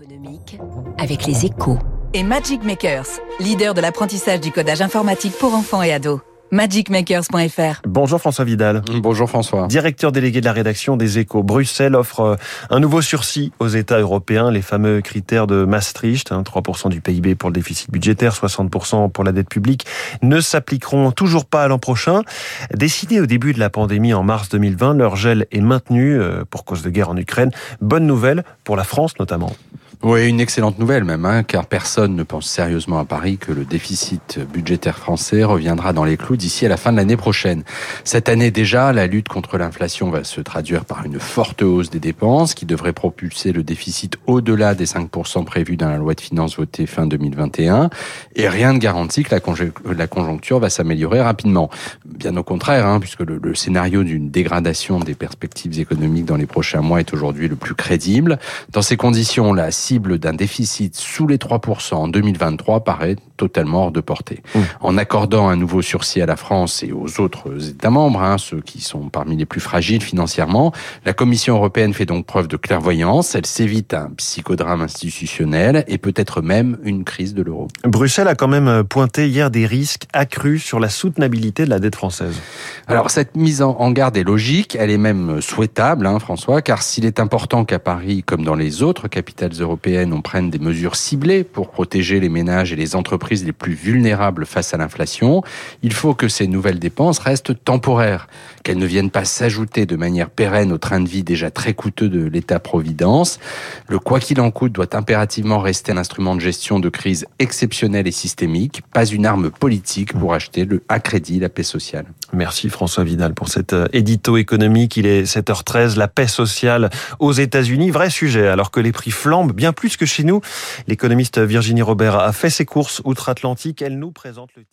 économique avec les échos. Et Magic Makers, leader de l'apprentissage du codage informatique pour enfants et ados. magicmakers.fr. Bonjour François Vidal. Bonjour François. Directeur délégué de la rédaction des Échos. Bruxelles offre euh, un nouveau sursis aux États européens, les fameux critères de Maastricht, 3% hein, du PIB pour le déficit budgétaire, 60% pour la dette publique, ne s'appliqueront toujours pas à l'an prochain. Décidé au début de la pandémie en mars 2020, leur gel est maintenu euh, pour cause de guerre en Ukraine. Bonne nouvelle pour la France notamment. Oui, une excellente nouvelle même, hein, car personne ne pense sérieusement à Paris que le déficit budgétaire français reviendra dans les clous d'ici à la fin de l'année prochaine. Cette année déjà, la lutte contre l'inflation va se traduire par une forte hausse des dépenses qui devrait propulser le déficit au-delà des 5% prévus dans la loi de finances votée fin 2021. Et rien ne garantit que la, conjoncture va s'améliorer rapidement. Bien au contraire, hein, puisque le, scénario d'une dégradation des perspectives économiques dans les prochains mois est aujourd'hui le plus crédible. Dans ces conditions, la cible d'un déficit sous les 3% en 2023 paraît totalement hors de portée. Mmh. En accordant un nouveau sursis à la France et aux autres États membres, hein, ceux qui sont parmi les plus fragiles financièrement, la Commission européenne fait donc preuve de clairvoyance. Elle s'évite un psychodrame institutionnel et peut-être même une crise de l'euro. Bruxelles a quand même pointé hier des risques accrus sur la soutenabilité de la dette française. Alors cette mise en garde est logique, elle est même souhaitable, hein, François, car s'il est important qu'à Paris, comme dans les autres capitales européennes, on prenne des mesures ciblées pour protéger les ménages et les entreprises les plus vulnérables face à l'inflation, il faut que ces nouvelles dépenses restent temporaires, qu'elles ne viennent pas s'ajouter de manière pérenne au train de vie déjà très coûteux de l'État-providence. Le quoi qu'il en coûte doit impérativement rester un instrument de gestion de crise exceptionnelle et systémique, pas une arme politique pour acheter le, à crédit la paix sociale. Merci François Vidal pour cet euh, édito économique. Il est 7h13, la paix sociale aux États-Unis, vrai sujet, alors que les prix flambent plus que chez nous. L'économiste Virginie Robert a fait ses courses outre-Atlantique. Elle nous présente le